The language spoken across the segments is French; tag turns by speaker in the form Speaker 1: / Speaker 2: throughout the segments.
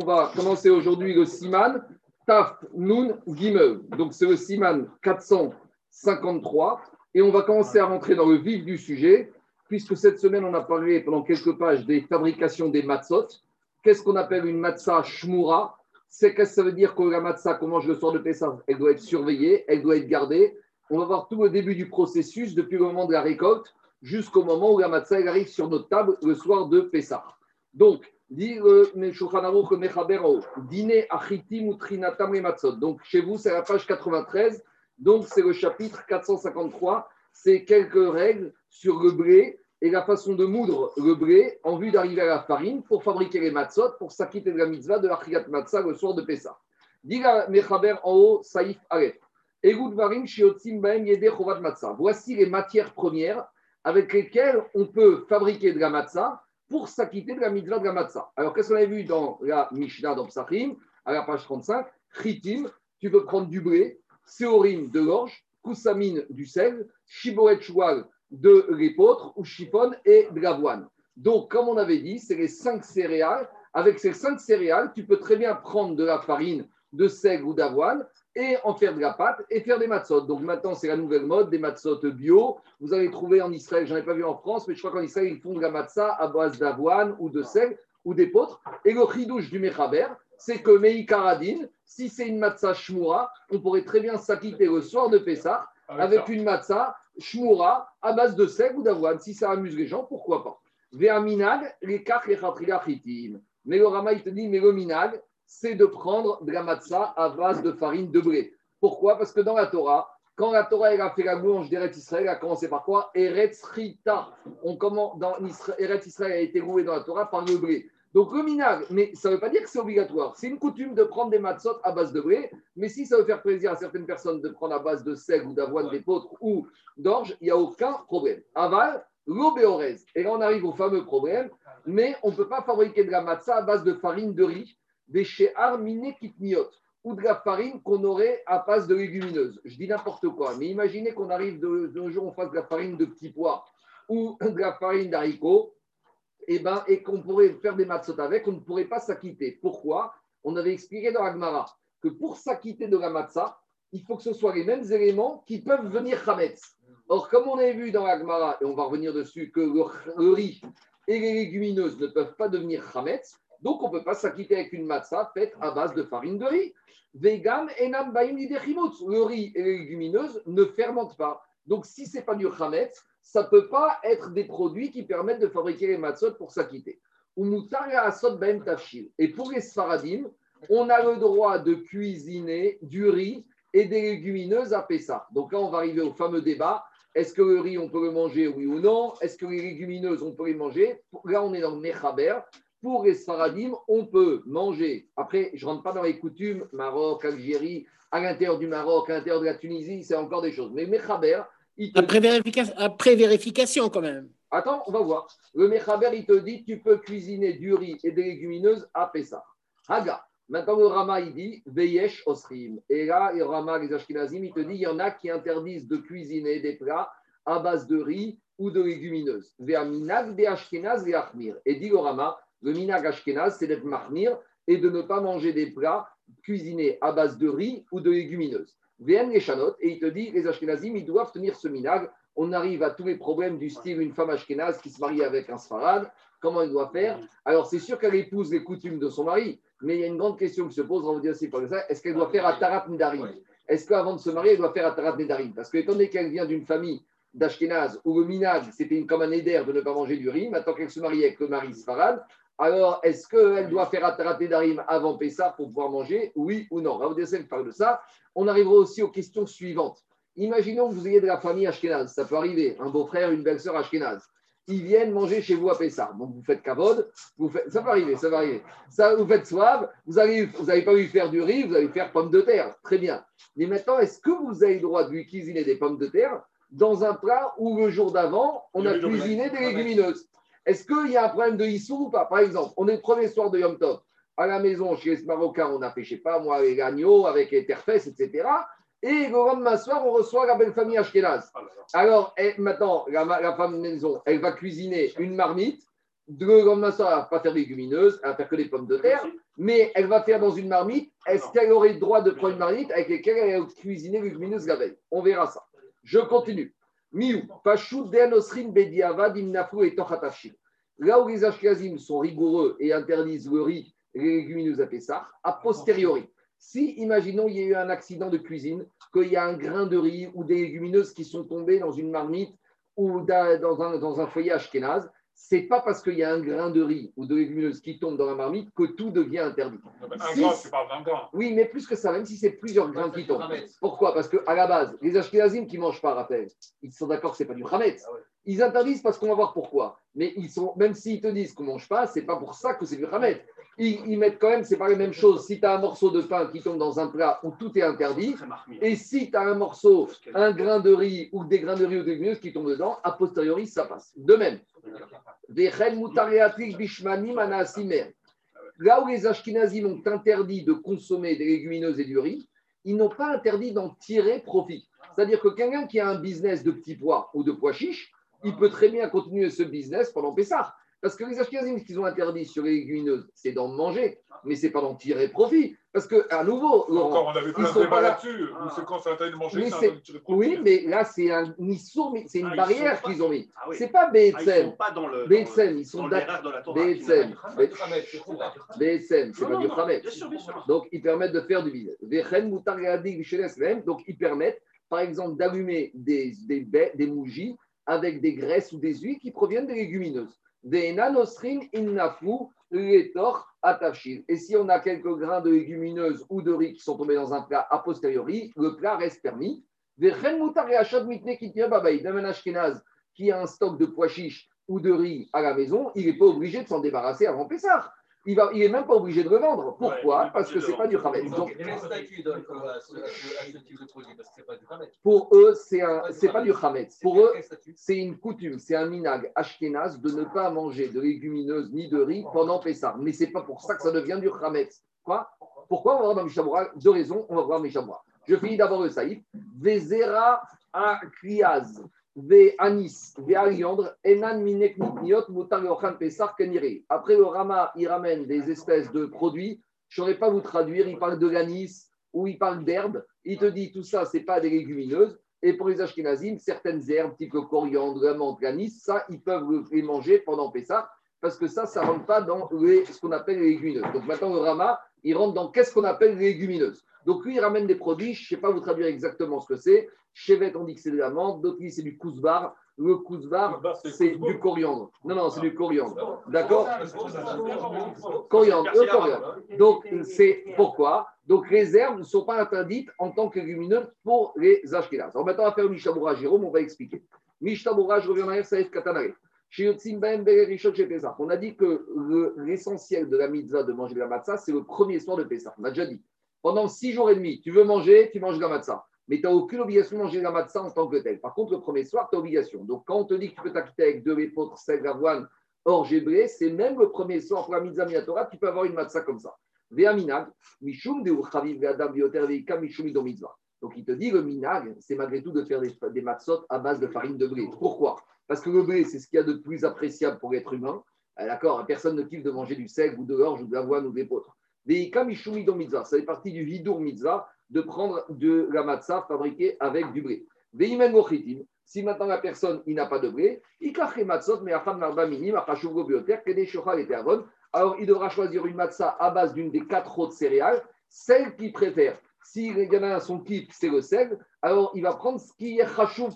Speaker 1: on va commencer aujourd'hui le Siman Taf Nun Gimel. Donc c'est le Siman 453 et on va commencer à rentrer dans le vif du sujet puisque cette semaine on a parlé pendant quelques pages des fabrications des matzot. Qu'est-ce qu'on appelle une matzah shmura? C'est qu'est-ce que ça veut dire que la matzah qu'on mange le soir de Pessah, elle doit être surveillée, elle doit être gardée. On va voir tout le début du processus depuis le moment de la récolte jusqu'au moment où la matzah elle arrive sur notre table le soir de Pessah. Donc, achitim ou trinatam matzot. Donc, chez vous, c'est la page 93. Donc, c'est le chapitre 453. C'est quelques règles sur le blé et la façon de moudre le blé en vue d'arriver à la farine pour fabriquer les matzot, pour s'acquitter de la mitzvah de la chiyat matzah le soir de Pessah. Dit la Mechaber en haut, Saïf Aleph. Voici les matières premières avec lesquelles on peut fabriquer de la matzah pour s'acquitter de la mitzvah de la matzah. Alors, qu'est-ce qu'on a vu dans la Mishnah d'Obsachim, à la page 35 Chitim, tu peux prendre du blé, séorim de l'orge, koussamine du sel, shiboret choual de l'épeautre, ou chifon et de l'avoine. Donc, comme on avait dit, c'est les cinq céréales. Avec ces cinq céréales, tu peux très bien prendre de la farine de sel ou d'avoine et en faire de la pâte et faire des matzot. Donc maintenant, c'est la nouvelle mode des matzot bio. Vous allez trouver en Israël, j'en ai pas vu en France, mais je crois qu'en Israël, ils font de la matzah à base d'avoine ou de sel ou d'épeautre. Et le chidouche du Mechaber, c'est que Meikaradine, si c'est une matzah shmura, on pourrait très bien s'acquitter le soir de Pessah avec une matzah shmura à base de sel ou d'avoine. Si ça amuse les gens, pourquoi pas Ve'aminag, les les Mais le Rama, il te dit, mais le minag, c'est de prendre de la matzah à base de farine de blé. Pourquoi? Parce que dans la Torah, quand la Torah a fait la louange d'Eretz Israël, elle a commencé par quoi? Eretz Rita. On commence, dans Eretz Israël a été loué dans la Torah par le blé. Donc le minag, mais ça ne veut pas dire que c'est obligatoire. C'est une coutume de prendre des matzot à base de blé, mais si ça veut faire plaisir à certaines personnes de prendre à base de sel ou d'avoine, d'épeautre ou d'orge, il n'y a aucun problème. Aval, l'obéorez. Et là, on arrive au fameux problème, mais on ne peut pas fabriquer de la matzah à base de farine de riz des arminé kitniot ou de la farine qu'on aurait à base de légumineuses. Je dis n'importe quoi, mais imaginez qu'on arrive d'un jour, on fasse de la farine de petits pois ou de la farine d'haricots, et, eh ben, et qu'on pourrait faire des matzot avec, on ne pourrait pas s'acquitter. Pourquoi? On avait expliqué dans Agmara que pour s'acquitter de la matzah, il faut que ce soit les mêmes éléments qui peuvent venir chametz. Or, comme on avait vu dans l'Agmara, et on va revenir dessus, que le, riz et les légumineuses ne peuvent pas devenir chametz, donc, on ne peut pas s'acquitter avec une matzah faite à base de farine de riz. Vegan enam Le riz et les légumineuses ne fermentent pas. Donc, si ce n'est pas du chametz, ça ne peut pas être des produits qui permettent de fabriquer les matzot pour s'acquitter. Et pour les sfaradim, on a le droit de cuisiner du riz et des légumineuses à Pessah. Donc là, on va arriver au fameux débat. Est-ce que le riz, on peut le manger, oui ou non? Est-ce que les légumineuses, on peut les manger? Là, on est dans le Mechaber pour les Sfaradim, on peut manger. Après, je ne rentre pas dans les coutumes, Maroc, Algérie, à l'intérieur du Maroc, à l'intérieur de la Tunisie, c'est encore des choses. Mais Mechaber,
Speaker 2: il te... après, vérification, après vérification, quand même.
Speaker 1: Attends, on va voir. Le Mechaber, il te dit tu peux cuisiner du riz et des légumineuses à Pessah. Haga. Maintenant, le Rama, il dit Veyesh Osrim. Et là, le Rama, les Ashkenazim, il te dit il y en a qui interdisent de cuisiner des plats à base de riz ou de légumineuses. Et dit le Rama le minag ashkenaz, c'est d'être mahmir et de ne pas manger des plats cuisinés à base de riz ou de légumineuses. Viennent les chanotes et il te dit les ashkenazim, ils doivent tenir ce minag. On arrive à tous les problèmes du style une femme ashkenaz qui se marie avec un sfarad. Comment elle doit faire? Alors, c'est sûr qu'elle épouse les coutumes de son mari, mais il y a une grande question qui se pose, on va dire aussi par ça est-ce qu'elle doit faire Atarat Nedarim? Est-ce qu'avant de se marier, elle doit faire Atarat Nedarim? Parce que, étant donné qu'elle vient d'une famille d'Ashkenaz où le minag, c'était comme un éder de ne pas manger du riz, maintenant qu'elle se marie avec le mari Sfarad, alors, est-ce qu'elle doit faire attraper d'arim avant Pessah pour pouvoir manger? Oui ou non? Raoudessel parle de ça. On arrivera aussi aux questions suivantes. Imaginons que vous ayez de la famille Ashkenaz, ça peut arriver, un beau-frère, une belle-sœur Ashkenaz. Ils viennent manger chez vous à Pessah. Donc vous faites kavod, vous faites... ça peut arriver, ça va arriver. Ça, vous faites soif, vous n'allez vous pas lui faire du riz, vous allez faire pommes de terre. Très bien. Mais maintenant, est-ce que vous avez le droit de lui cuisiner des pommes de terre dans un plat où le jour d'avant, on a cuisiné des légumineuses? Est-ce qu'il y a un problème de Issou ou pas? Par exemple, on est le premier soir de Yom Tov. À la maison, chez les Marocains, on a fait, je sais pas, moi, avec l'agneau, avec les terfesses, etc. Et le lendemain soir, on reçoit la belle famille Ashkenaz. Alors, maintenant, la, femme de maison, elle va cuisiner une marmite. Le lendemain soir, elle va pas faire des légumineuses, elle va faire que des pommes de terre. mais elle va faire dans une marmite. Est-ce qu'elle aurait le droit de prendre une marmite avec laquelle elle a cuisiné légumineuse la veille? On verra ça. Je continue. Là où les Ashkenazim sont rigoureux et interdisent le riz les légumineuses à Pessah, a posteriori. Si, imaginons, il y a eu un accident de cuisine, qu'il y a un grain de riz ou des légumineuses qui sont tombées dans une marmite ou dans un, dans un c'est pas parce qu'il y a un grain de riz ou de légumineuse qui tombe dans la marmite que tout devient interdit.
Speaker 3: Un
Speaker 1: Si-
Speaker 3: grain, tu parles d'un grain.
Speaker 1: Oui, mais plus que ça, même si c'est plusieurs grains qui tombent. Pourquoi? Parce qu'à la base, les Ashkenazim qui mangent pas, rappel, ils sont d'accord que c'est pas du Hametz. Ils interdisent parce qu'on va voir pourquoi. Mais ils sont, même s'ils te disent qu'on mange pas, c'est pas pour ça que c'est du Hametz. Ils, ils mettent quand même, c'est pas les mêmes choses. Si tu as un morceau de pain qui tombe dans un plat où tout est interdit, et si tu as un morceau, un grain de riz ou des grains de riz ou des légumineuses qui tombent dedans, a posteriori, ça passe. De même, là où les Ashkenazim ont interdit de consommer des légumineuses et du riz, ils n'ont pas interdit d'en tirer profit. C'est-à-dire que quelqu'un qui a un business de petits pois ou de pois chiches, il peut très bien continuer ce business pendant Pessah. Parce que les Ashkenazim, ce qu'ils ont interdit sur les légumineuses, c'est d'en manger, mais c'est pas d'en tirer profit. Parce que, à nouveau, Laurent,
Speaker 3: Encore, on avait
Speaker 1: ils
Speaker 3: plein
Speaker 1: sont
Speaker 3: de
Speaker 1: pas
Speaker 3: là-dessus. C'est quand c'est interdit de manger,
Speaker 1: Mais
Speaker 3: c'est
Speaker 1: c'est-
Speaker 3: interdit de tirer profit.
Speaker 1: oui, mais là, c'est un issour, mais c'est une
Speaker 4: Ah, ils
Speaker 1: barrière
Speaker 4: pas-
Speaker 1: qu'ils ont mis.
Speaker 4: Ah oui.
Speaker 1: C'est pas
Speaker 4: Ah, ils
Speaker 1: BSM.
Speaker 4: sont pas dans le. dans
Speaker 1: BSM,
Speaker 4: le-
Speaker 1: ils sont
Speaker 4: dans.
Speaker 1: BSM. BSM, c'est pas du
Speaker 4: sûr.
Speaker 1: Donc, ils permettent de faire du lehem. Donc, ils permettent, par exemple, d'allumer des, des, des bougies avec des graisses ou des huiles qui proviennent des légumineuses. Des nanosrin. Et si on a quelques grains de légumineuses ou de riz qui sont tombés dans un plat a posteriori, le plat reste permis. Vechen mutar le'achad mitne kitnia babaï. Même un ashkenaz qui a un stock de pois chiches ou de riz à la maison, il n'est pas obligé de s'en débarrasser avant Pessah. Il n'est il est même pas obligé de le vendre. Pourquoi
Speaker 4: Ouais,
Speaker 1: Parce que c'est
Speaker 4: de
Speaker 1: pas du. Hametz. Donc,
Speaker 5: ce, ce- ce
Speaker 1: pour eux, c'est un, c'est pas du Hametz.
Speaker 5: C'est
Speaker 1: Pour eux, c'est une coutume, c'est un minag ashkénaze de ne pas manger de légumineuses ni de riz pendant Pessah. Mais c'est pas pour ça que ça devient du Hametz. Quoi? Pourquoi On va voir dans Mishabura Deux raisons, on va voir Mishabura. Je finis d'abord le saïf. Vezera a Ve anis, keniri. Après le Rama, il ramène des espèces de produits. Je ne saurais pas vous traduire, il parle de l'anis ou il parle d'herbe. Il te dit tout ça, c'est pas des légumineuses. Et pour les Ashkenazim, certaines herbes, type coriandre, menthe, l'anis, ça, ils peuvent les manger pendant Pessah, parce que ça, ça ne rentre pas dans les- ce qu'on appelle les légumineuses. Donc maintenant, le Rama, il rentre dans qu'est-ce qu'on appelle les légumineuses. Donc lui, il ramène des produits, je ne sais pas vous traduire exactement ce que c'est. Chevet, on dit que c'est de la menthe, d'autres disent que c'est du cousbar. Le Cousbar,
Speaker 3: c'est
Speaker 1: du coriandre. Non, non, c'est du coriandre. D'accord Coriandre, le coriandre. Donc, c'est pourquoi Donc, les herbes ne sont pas interdites en tant que légumineuses pour les Ashkenazes. Alors, maintenant, on va faire Mishabura Jérôme, on va expliquer. Mishabura, je reviens en arrière, ça va être Katanare. Ben. On a dit que le- l'essentiel de la mitzvah de manger de la matzah, c'est le premier soir de Pessah. On a déjà dit. Pendant six jours et demi, tu veux manger, tu manges de la matzah. Mais tu n'as aucune obligation de manger de la matzah en tant que tel. Par contre, le premier soir, tu as obligation. Donc, quand on te dit que tu peux t'acquitter avec deux épeautres, sel, avoine, orge et blé, c'est même le premier soir pour la mitzvah minatora, tu peux avoir une matzah comme ça. Mishum. Donc, il te dit, le minag, c'est malgré tout de faire des, des matzot à base de farine de blé. Pourquoi? Parce que le blé, c'est ce qu'il y a de plus appréciable pour l'être humain. Ah, D'accord Personne ne kiffe de manger du sel ou de l'orge ou de l'avoine ou des potres. Ve'ikam mishum ido mitzvah. Ça fait partie du hidour mitzvah de prendre de la matzah fabriquée avec du blé. Ve'imen mochitim. Si maintenant la personne, il n'a pas de blé, ikach matzot me'acham marba minim et. Alors, il devra choisir une matzah à base d'une des quatre autres céréales, celle qu'il préfère. Si y en a son kiff, c'est le sel, alors il va prendre ce qui est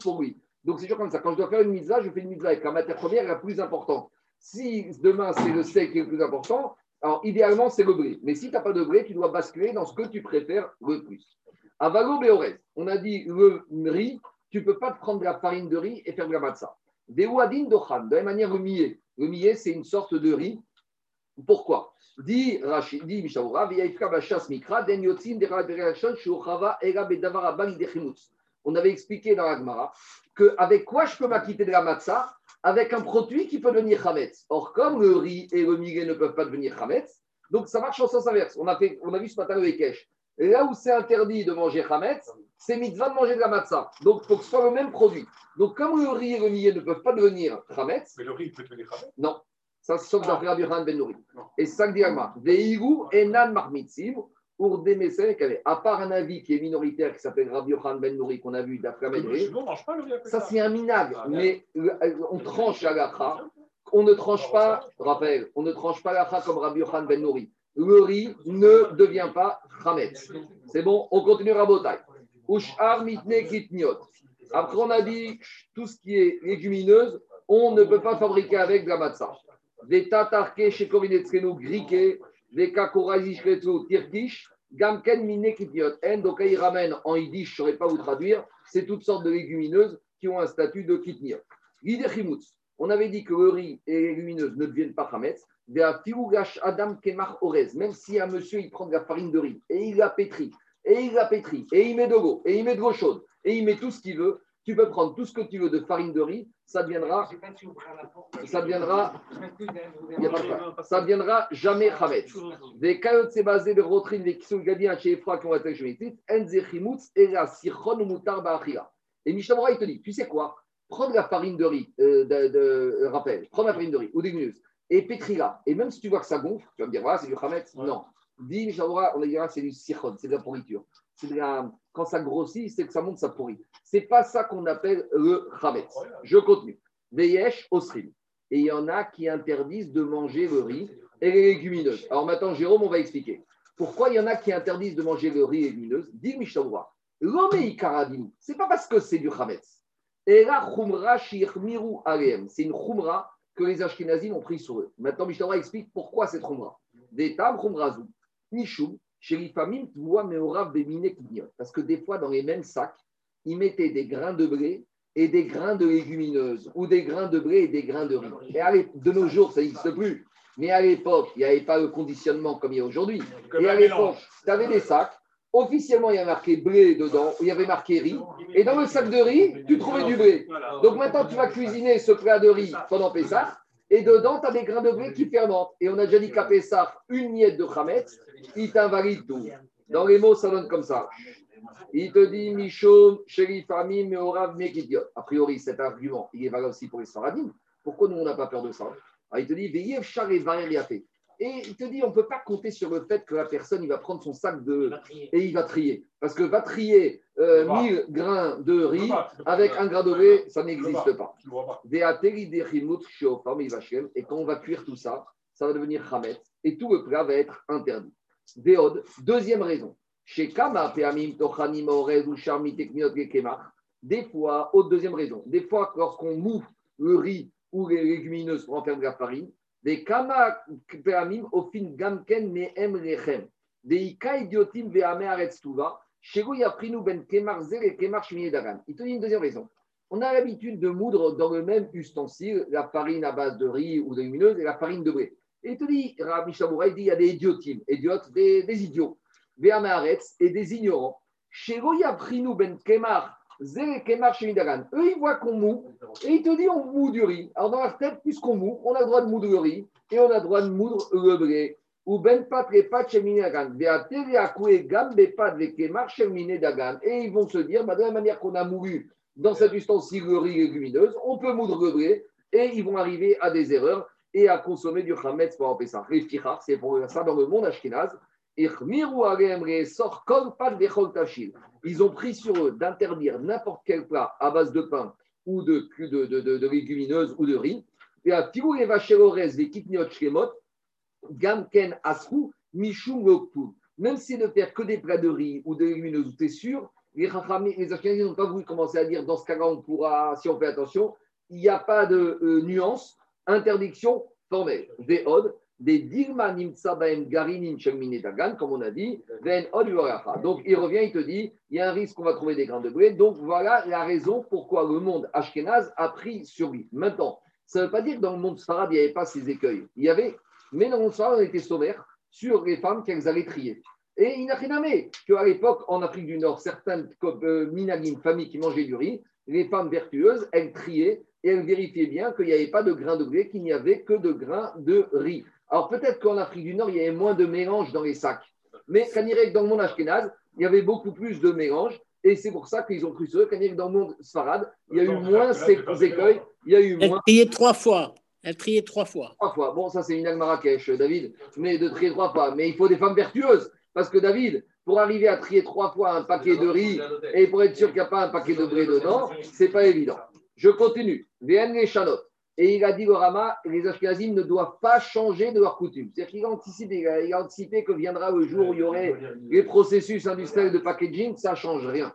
Speaker 1: pour lui. Donc, c'est toujours comme ça. Quand je dois faire une mitzvah, je fais une mitzvah avec la matière première la plus importante. Si demain, c'est le sel qui est le plus important, alors idéalement, c'est le blé. Mais si tu n'as pas de blé, tu dois basculer dans ce que tu préfères le plus. Avalo Beorez, on a dit le riz, tu ne peux pas prendre de la farine de riz et faire de la matzah. Deouadin dochan, de la même manière le millet. Le millet, c'est une sorte de riz pourquoi? On avait expliqué dans la Gemara qu'avec quoi je peux m'acquitter de la matzah Avec un produit qui peut devenir chametz. Or, comme le riz et le millet ne peuvent pas devenir chametz, donc ça marche en sens inverse. On a, fait, on a vu ce matin le Ekech. Là où c'est interdit de manger chametz, c'est mitzvah de manger de la matzah. Donc, il faut que ce soit le même produit. Donc, comme le riz et le millet ne peuvent pas devenir chametz,
Speaker 3: Mais le riz, peut devenir Hametz.
Speaker 1: non. Ça, sauf d'après Rabbi Yochanan Ben Nouri. Et ça que dit Agma. Veigu enan marmitzim, pour des qui avaient, à part un avis qui est minoritaire, qui s'appelle Rabbi Yochanan Ben Nouri, qu'on a vu d'après
Speaker 3: avec
Speaker 1: ça c'est un minag, mais euh, on tranche à l'akha. On ne tranche pas, rappel, on ne tranche pas l'akha comme Rabbi Yochanan Ben Nouri. Le riz ne devient pas chametz. C'est bon, on continue Rabotai. Ushar mitne kitniot. Après, on a dit tout ce qui est légumineuse, on ne peut pas fabriquer avec de la matzah. Des tatarke chez Kovinetzkenu griqué, des kakorazishketsu tirkish, gamken mine kitniot. En, donc il ramène en yiddish, je ne saurais pas vous traduire, c'est toutes sortes de légumineuses qui ont un statut de. L'idechimutz. On avait dit que le riz et les légumineuses ne deviennent pas chametz. Adam Kemach Orez, même si un monsieur il prend de la farine de riz et il la pétrit, et il la pétrit, et il met de l'eau, et il met de l'eau chaude, et il met tout ce qu'il veut, tu peux prendre tout ce que tu veux de farine de riz, ça deviendra, ça deviendra, il y a pas de ça deviendra jamais chametz. Des c'est basé de rotrine, des kisou gadien chez Efra qui ont été chemités, enzechimutz et la sirchon mutar ba'achira. Et Mishnah il te dit, tu sais quoi? Prends de la farine de riz, euh, de, de- rappel, prends de la farine de riz ou des légumineuses et pétris-la. Et même si tu vois que ça gonfle, tu vas me dire, voilà, c'est du chametz. Non. Dis, Mishnah on va dire, c'est du sirchon, c'est de la pourriture. La- Quand ça grossit, c'est que ça monte, ça pourrit. C'est pas ça qu'on appelle le chametz. Je continue. Veyesh osrim. Et il y en a qui interdisent de manger le riz et les légumineuses. Alors maintenant, Jérôme, on va expliquer. Pourquoi il y en a qui interdisent de manger le riz et les légumineuses? Dis Mishnah L'homme est ikaradinu. C'est pas parce que c'est du chametz. Et chumra shirmiru aleem. C'est une chumra que les Ashkenazim ont pris sur eux. Maintenant, Mishnah explique pourquoi cette chumra. Des tam chumrazu. Nishum, sherifamim, tvoa meorav bemine kidniot. Parce que des fois, dans les mêmes sacs, ils mettaient des grains de blé et des grains de légumineuses, ou des grains de blé et des grains de riz. Et allez, de nos jours, ça n'existe plus. Mais à l'époque, il n'y avait pas le conditionnement comme il y a aujourd'hui. Et à l'époque, tu avais des sacs. Officiellement, il y avait marqué blé dedans, il y avait marqué riz. Et dans le sac de riz, tu trouvais du blé. Donc maintenant, tu vas cuisiner ce plat de riz pendant Pessah. Et dedans, tu as des grains de blé qui fermentent. Et on a déjà dit qu'à Pessah, une miette de Hametz, il t'invalide tout. Dans les mots, ça donne comme ça. Il te dit Michon, Sherif Ami, Meorav, Mekidiot. A priori, cet argument, il est valable aussi pour les Sfaradim. Pourquoi nous, on n'a pas peur de ça? Alors, Il te dit Veyev Char et. Et il te dit on ne peut pas compter sur le fait que la personne, il va prendre son sac de. et il va trier. Parce que va trier euh,
Speaker 3: Le bas.
Speaker 1: 1000 grains de riz avec un grain de blé, ça n'existe pas. Et quand on va cuire tout ça, ça va devenir chametz et tout le plat va être interdit. Deuxième raison. Chez Kama. Des fois, autre deuxième raison, des fois lorsqu'on moue le riz ou les légumineuses pour en faire de la farine, des Kama peamim ofin gamken mehem lechem. Des ika idiotim veame aretz tuva. Shego yaprinu ben kemar zer et kemar dagan. Il te dit une deuxième raison. On a l'habitude de moudre dans le même ustensile la farine à base de riz ou de légumineuse et la farine de blé. Et il te dit, Rabbi Shamoura, il dit il y a des idiotimes, idiotes, des, des idiots, Véaméaretz et des ignorants. Sheroya Prinu Ben Kemar. Eux, ils voient qu'on moue et il te dit on moue du riz. Alors dans leur tête, puisqu'on moue, on a le droit de moudre le riz et on a le droit de moudre le blé. Ou ben Kemar Shemidagan. Et ils vont se dire, bah, de la manière qu'on a moulu dans cet ustensile le riz légumineuse, on peut moudre le blé et ils vont arriver à des erreurs et à consommer du chametz pour empêcher ça. C'est pour ça dans le monde ashkénaze. Ichmiru alem resor kol pat tachil. Ils ont pris sur eux d'interdire n'importe quel plat à base de pain ou de, légumineuses ou de riz. Et à les vacherores, les kitniot shkemot, gamken asrou, mishum. Même si de faire que des plats de riz ou de légumineuses, tu es sûr, les Chachamim, les n'ont pas voulu commencer à dire dans ce cas-là, on pourra, si on fait attention, il n'y a pas de euh, nuance, interdiction formelle. Des od, des dilma nimtsa baem garinim shelmine dagan, comme on a dit, ven. Donc il revient, il te dit, il y a un risque qu'on va trouver des grains de blé. Donc voilà la raison pourquoi le monde ashkénaze a pris sur lui. Maintenant, ça ne veut pas dire que dans le monde sfarad, il n'y avait pas ces écueils. Il y avait, mais dans le monde sfarad, on était sommaire sur les femmes qu'elles allaient trier. Et il n'a rien à qu'à l'époque, en Afrique du Nord, certaines euh, minagim, familles qui mangeaient du riz, les femmes vertueuses, elles triaient et elles vérifiaient bien qu'il n'y avait pas de grains de blé, qu'il n'y avait que de grains de riz. Alors peut-être qu'en Afrique du Nord, il y avait moins de mélange dans les sacs. Mais quand il que dans le monde ashkénaze, il y avait beaucoup plus de mélange. Et c'est pour ça qu'ils ont cru sur eux. Quand il que dans le monde sfarad, il y a eu moins ces écueils, il y a eu
Speaker 2: Elle
Speaker 1: moins.
Speaker 2: triait trois fois. Elle triait trois fois.
Speaker 1: Trois fois. Bon, ça, c'est une Marrakech, David. Mais de trier trois fois. Mais il faut des femmes vertueuses. Parce que David, pour arriver à trier trois fois un paquet de riz et pour être sûr qu'il n'y a pas un paquet de blé dedans, c'est pas évident. Je continue. VN les chanotes. Et il a dit au Rama, les Ashkenazim ne doivent pas changer de leur coutume. C'est-à-dire qu'il a anticipé, il a anticipé que viendra le jour où il y aurait les processus industriels de packaging, ça ne change rien.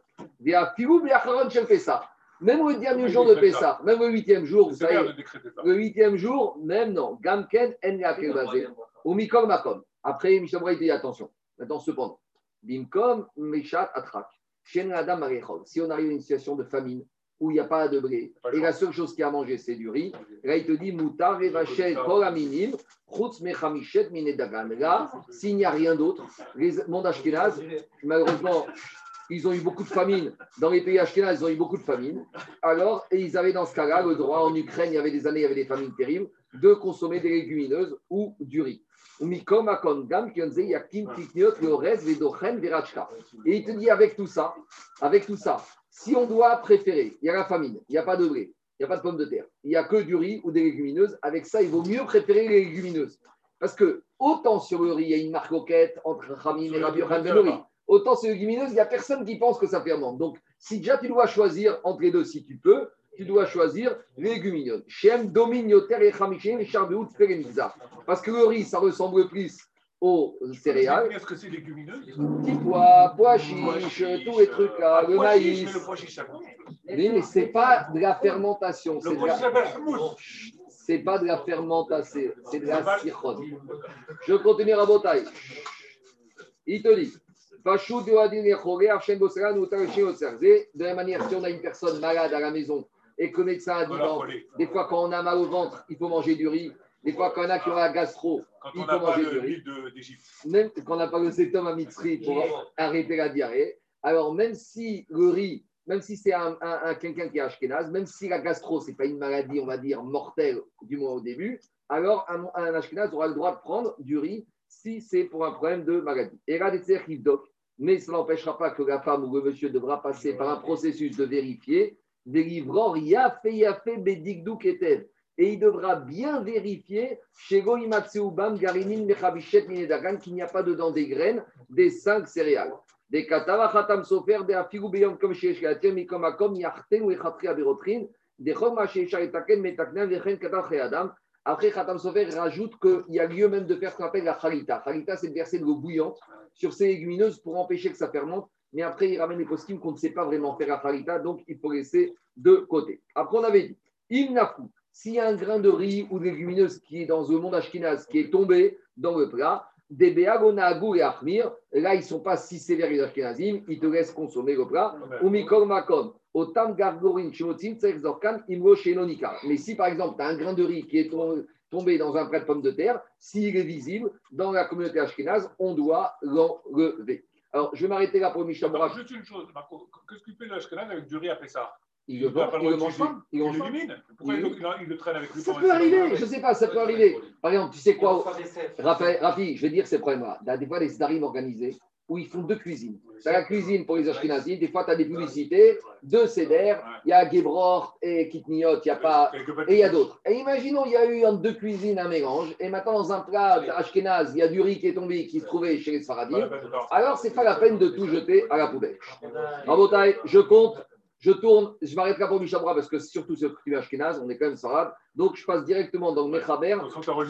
Speaker 1: Acharon Shel Pessah. Même au dernier jour de Pessah, même au huitième jour, vous savez,
Speaker 3: ça.
Speaker 1: le huitième jour, même non. Gamken en yakel basé. Au Mikol Makom. Après, Michel Braille dit attention. Maintenant, cependant, Bimkom Meshat Atrak. Shen Adam Arechol. Si on arrive à une situation de famine où il n'y a pas de blé et la seule chose qu'il y a à manger, c'est du riz, là, il te dit Moutar Revachel Kol Aminim, Chutz Mechamishet Minedagan. Là, s'il n'y a rien d'autre, les mondes Ashkenaz, malheureusement, ils ont eu beaucoup de famine. Dans les pays Ashkenaz, ils ont eu beaucoup de famine. Alors, et ils avaient dans ce cas-là le droit, en Ukraine, il y avait des années, il y avait des famines terribles, de consommer des légumineuses ou du riz. Et il te dit avec tout ça, avec tout ça, si on doit préférer, il y a la famine, il n'y a pas de blé, il n'y a pas de pommes de terre, il n'y a que du riz ou des légumineuses, avec ça, il vaut mieux préférer les légumineuses. Parce que autant sur le riz, il y a une marque coquette entre Khamim et Rabbi riz, autant sur les légumineuses, il n'y a personne qui pense que ça fermente. Donc, si déjà tu dois choisir entre les deux, si tu peux, tu dois choisir les légumineuses. Parce que le riz, ça ressemble plus aux céréales.
Speaker 3: Est-ce que c'est légumineux
Speaker 1: Petits pois, pois chiches, tous les trucs là, le maïs.
Speaker 3: mais Le pois chiche, ça compte.
Speaker 1: Oui, mais c'est pas de la fermentation, c'est
Speaker 3: Le
Speaker 1: de
Speaker 3: pois chiche
Speaker 1: c'est pas de la fermentation, c'est de la sichone. Je continue à Botaï. Il te dit, de la manière, si on a une personne malade à la maison et que le médecin a dit, des fois quand on a mal au ventre, il faut manger du riz, des fois quand on a qui ont la gastro,
Speaker 3: Quand
Speaker 1: il
Speaker 3: on pas
Speaker 1: riz.
Speaker 3: de-
Speaker 1: même quand on n'a pas le septum à Mitzri pour arrêter la diarrhée, alors même si le riz, même si c'est un, un- un- quelqu'un qui est ashkénaze, même si la gastro, ce n'est pas une maladie, on va dire, mortelle, du moins au début, alors un, un ashkénaze aura le droit de prendre du riz si c'est pour un problème de maladie. Et là, des doc, mais ça n'empêchera pas que la femme ou le monsieur devra passer par un processus de vérifier, délivrant Yafé Yafé Bedigdou Ketev. Et il devra bien vérifier chez Goimatseubam Garinin Mechabishet Minedagan qu'il n'y a pas dedans des graines des cinq céréales. Des katava khatam sofer, des afigou beyom comme chez akom, ou echatri des adam. Après, Khatam Sofer rajoute qu'il y a lieu même de faire ce qu'on appelle la Khalita. Khalita, c'est de verser de l'eau bouillante sur ces légumineuses pour empêcher que ça fermente. Mais après, il ramène les costumes qu'on ne sait pas vraiment faire la Khalita, donc il faut laisser de côté. Après, on avait dit, Imnafu, s'il y a un grain de riz ou de légumineuse qui est dans le monde ashkinaz, qui est tombé dans le plat, des Beagonagou et Achmir, là, ils ne sont pas si sévères les ashkenazim, ils te laissent consommer le plat. Ou Makom, Otam Gargorin, Shimotim, Imro Shenonika. Mais si par exemple, tu as un grain de riz qui est tom- tombé dans un plat de pommes de terre, s'il est visible, dans la communauté ashkénaze, on doit l'enlever. Alors, je vais m'arrêter là pour Morak.
Speaker 3: Juste une chose, Marco. Qu'est-ce qu'il fait l'Ashkenaz avec du riz après ça?
Speaker 1: Il le vend,
Speaker 3: pas le
Speaker 1: il le mange pas. Il le.
Speaker 3: Pourquoi
Speaker 1: Il-
Speaker 3: traîne avec lui
Speaker 1: Ça peut arriver, je ne sais pas, ça peut arriver. Par exemple, tu sais quoi Raphaël, Rafi, je vais dire ces problèmes-là. Il y a des fois des starim organisés où ils font deux cuisines. Tu as la cuisine pour les Ashkenazim, des fois tu as des publicités, deux CDR, il y a Gebrort et Kitniot, il n'y a pas. Et il y a d'autres. Et imaginons, il y a eu en deux cuisines un mélange, et maintenant dans un plat Ashkenaz, il y a du riz qui est tombé, qui se trouvait chez les Sfaradim. Alors, c'est pas la peine de tout jeter à la poubelle. Rabotai, je compte, je tourne, je m'arrête là pour Mishabra parce que surtout sur le Ashkenaz, on est quand même Sarab. Donc, je passe directement dans le Mechaber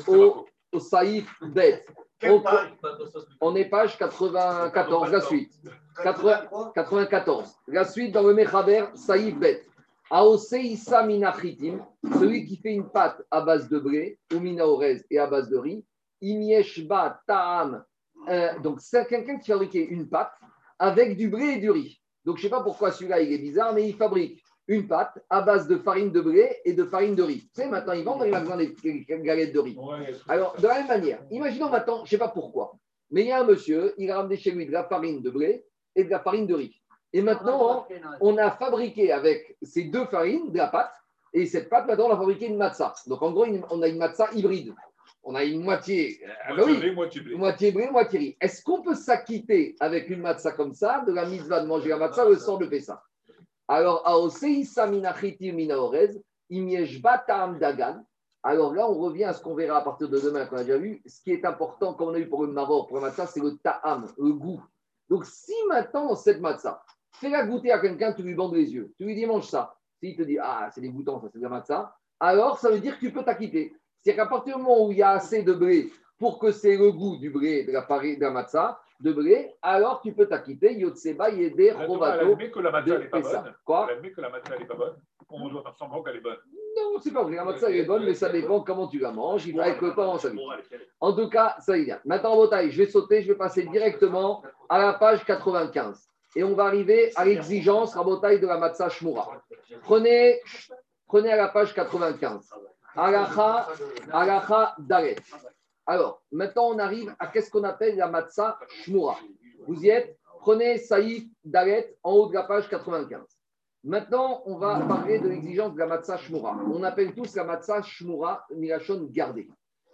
Speaker 1: au, au Saïf Bet. On, on est page 94, la suite. 80 94. La suite dans le Mechaber, Saïf Bet. Aoseïsa minachitim, celui qui fait une pâte à base de blé, ou minaorez et à base de riz, imieshba ta'am. Euh, donc, c'est quelqu'un qui fabriquait une pâte avec du blé et du riz. Donc, je ne sais pas pourquoi celui-là, il est bizarre, mais il fabrique une pâte à base de farine de blé et de farine de riz. Tu sais, maintenant, ils vendent dans les magasins des des galettes de riz. Alors, de la même manière, imaginons maintenant, je ne sais pas pourquoi, mais il y a un monsieur, il a ramené chez lui de la farine de blé et de la farine de riz. Et maintenant, on a fabriqué avec ces deux farines de la pâte, et cette pâte, maintenant, on a fabriqué une matzah. Donc, en gros, on a une matzah hybride. On a une moitié, ah bah oui,
Speaker 3: moitié blé.
Speaker 1: moitié blé, moitié riz. Est-ce qu'on peut s'acquitter avec une matzah comme ça, de la mitzvah de manger la matzah le sort de Pessah? Alors, Dagan, Alors là, on revient à ce qu'on verra à partir de demain, qu'on a déjà vu. Ce qui est important, comme on a eu pour le maror, pour le matzah, c'est le ta'am, le goût. Donc, si maintenant, cette matzah, fais-la goûter à quelqu'un, tu lui bandes les yeux, tu lui dis mange ça. S'il te dit, ah, c'est dégoûtant, ça, c'est de la matzah, alors ça veut dire que tu peux t'acquitter. C'est-à-dire qu'à partir du moment où il y a assez de blé pour que c'est le goût du blé, de la, de la matzah, de blé, alors tu peux t'acquitter. Yotseba,
Speaker 3: Elle
Speaker 1: Rovato,
Speaker 3: admet que la matzah n'est pas bonne.
Speaker 1: Quoi
Speaker 3: Elle que la matzah n'est pas bonne. On doit faire semblant qu'elle est bonne.
Speaker 1: Non, c'est pas vrai. La matzah, elle est bonne, mais ça dépend comment tu la manges. Il faut avec le temps, ça. En tout cas, ça y est. Maintenant, en bataille, je vais sauter, je vais passer directement à la page 95. Et on va arriver à l'exigence, à de la matzah shmura. Prenez, prenez à la page 95. Alors, maintenant, on arrive à qu'est-ce qu'on appelle la matzah shmura. Vous y êtes Prenez Saïf dalet en haut de la page 95. Maintenant, on va parler de l'exigence de la matzah shmura. On appelle tous la matzah shmura milachon gardée.